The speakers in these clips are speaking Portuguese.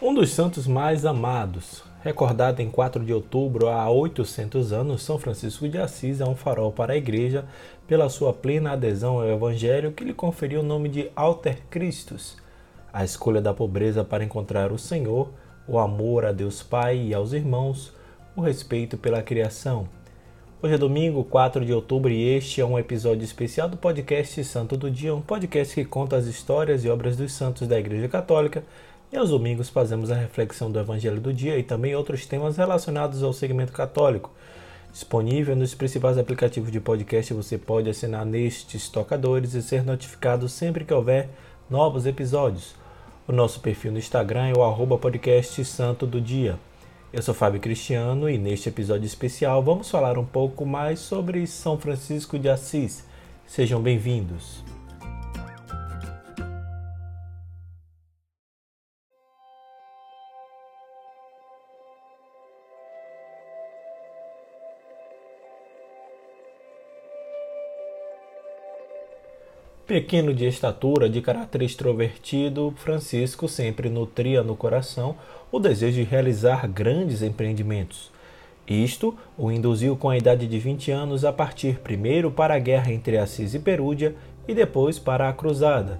Um dos santos mais amados, recordado em 4 de outubro há 800 anos, São Francisco de Assis é um farol para a Igreja pela sua plena adesão ao Evangelho que lhe conferiu o nome de Alter Christus, a escolha da pobreza para encontrar o Senhor, o amor a Deus Pai e aos irmãos, o respeito pela criação. Hoje é domingo, 4 de outubro, e este é um episódio especial do podcast Santo do Dia, um podcast que conta as histórias e obras dos santos da Igreja Católica e aos domingos fazemos a reflexão do Evangelho do dia e também outros temas relacionados ao segmento católico. Disponível nos principais aplicativos de podcast, você pode assinar nestes tocadores e ser notificado sempre que houver novos episódios. O nosso perfil no Instagram é o arroba podcast Santo do Dia. Eu sou Fábio Cristiano e neste episódio especial vamos falar um pouco mais sobre São Francisco de Assis. Sejam bem-vindos. Pequeno de estatura, de caráter extrovertido, Francisco sempre nutria no coração o desejo de realizar grandes empreendimentos. Isto o induziu com a idade de 20 anos a partir primeiro para a guerra entre Assis e Perúdia e depois para a Cruzada.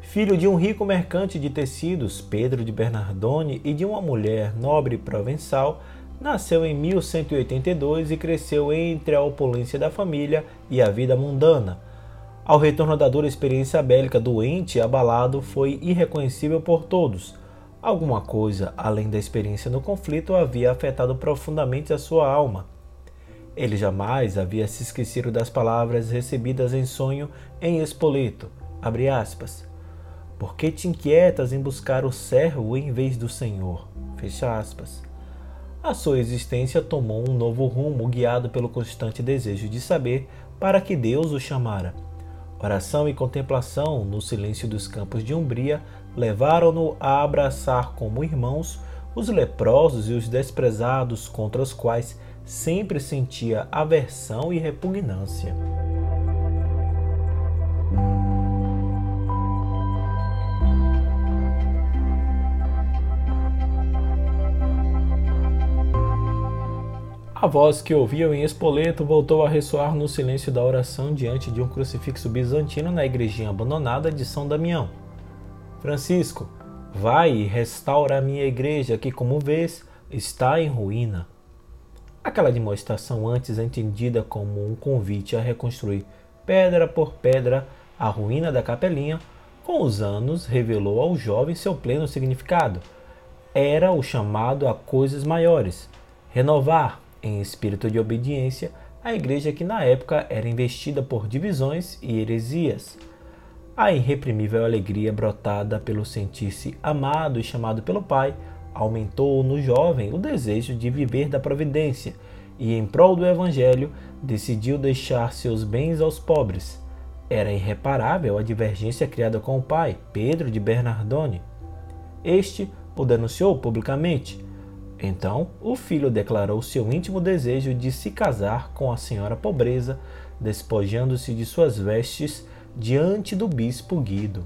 Filho de um rico mercante de tecidos, Pedro de Bernardone, e de uma mulher nobre provençal, nasceu em 1182 e cresceu entre a opulência da família e a vida mundana ao retorno da dura experiência bélica, doente e abalado, foi irreconhecível por todos. Alguma coisa, além da experiência no conflito, havia afetado profundamente a sua alma. Ele jamais havia se esquecido das palavras recebidas em sonho em Espoleto. Aspas, Por que te inquietas em buscar o servo em vez do Senhor? Fecha aspas. A sua existência tomou um novo rumo, guiado pelo constante desejo de saber para que Deus o chamara. Oração e contemplação no silêncio dos campos de Umbria levaram-no a abraçar como irmãos os leprosos e os desprezados contra os quais sempre sentia aversão e repugnância. A voz que ouviam em Espoleto voltou a ressoar no silêncio da oração diante de um crucifixo bizantino na igrejinha abandonada de São Damião. Francisco, vai e restaura a minha igreja que, como vês, está em ruína. Aquela demonstração antes entendida como um convite a reconstruir pedra por pedra a ruína da capelinha, com os anos revelou ao jovem seu pleno significado. Era o chamado a coisas maiores, renovar, em espírito de obediência, a igreja que na época era investida por divisões e heresias. A irreprimível alegria brotada pelo sentir-se amado e chamado pelo Pai aumentou no jovem o desejo de viver da providência e, em prol do Evangelho, decidiu deixar seus bens aos pobres. Era irreparável a divergência criada com o pai, Pedro de Bernardone. Este o denunciou publicamente então, o filho declarou seu íntimo desejo de se casar com a senhora pobreza, despojando-se de suas vestes diante do bispo Guido.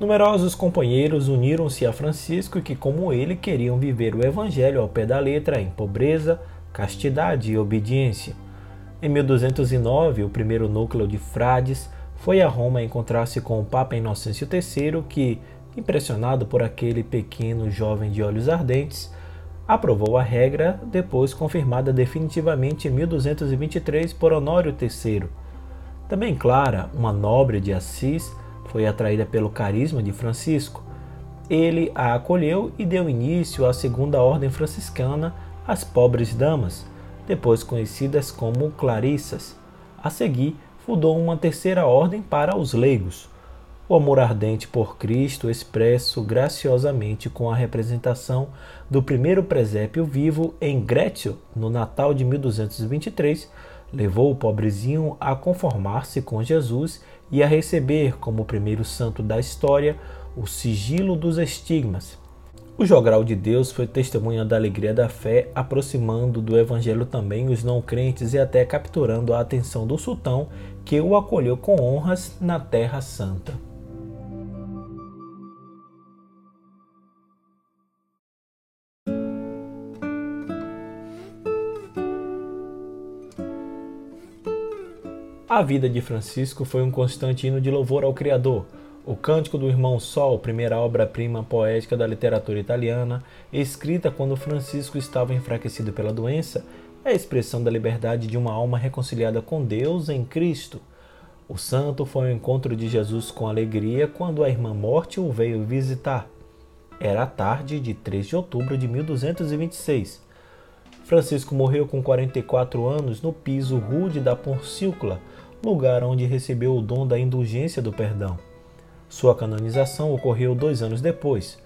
Numerosos companheiros uniram-se a Francisco que, como ele, queriam viver o Evangelho ao pé da letra em pobreza, castidade e obediência. Em 1209, o primeiro núcleo de frades foi a Roma encontrar-se com o Papa Inocêncio III, que, impressionado por aquele pequeno jovem de olhos ardentes, aprovou a regra, depois confirmada definitivamente em 1223 por Honório III. Também Clara, uma nobre de Assis, foi atraída pelo carisma de Francisco. Ele a acolheu e deu início à Segunda Ordem Franciscana, as pobres damas, depois conhecidas como clarissas. A seguir, fundou uma terceira ordem para os leigos. O amor ardente por Cristo, expresso graciosamente com a representação do primeiro presépio vivo em Grécio, no Natal de 1223, levou o pobrezinho a conformar-se com Jesus e a receber, como primeiro santo da história, o sigilo dos estigmas, O jogral de Deus foi testemunha da alegria da fé, aproximando do evangelho também os não crentes e até capturando a atenção do sultão, que o acolheu com honras na Terra Santa. A vida de Francisco foi um constante hino de louvor ao Criador. O Cântico do Irmão Sol, primeira obra-prima poética da literatura italiana, escrita quando Francisco estava enfraquecido pela doença, é a expressão da liberdade de uma alma reconciliada com Deus em Cristo. O santo foi ao encontro de Jesus com alegria quando a irmã Morte o veio visitar. Era a tarde de 3 de outubro de 1226. Francisco morreu com 44 anos no piso rude da Porcíncula, lugar onde recebeu o dom da indulgência do perdão. Sua canonização ocorreu dois anos depois.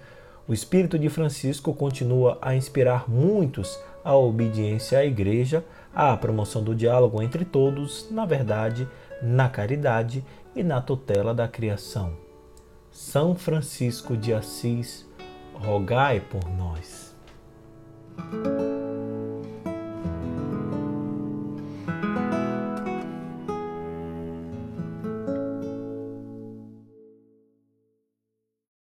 O espírito de Francisco continua a inspirar muitos à obediência à Igreja, à promoção do diálogo entre todos, na verdade, na caridade e na tutela da criação. São Francisco de Assis, rogai por nós.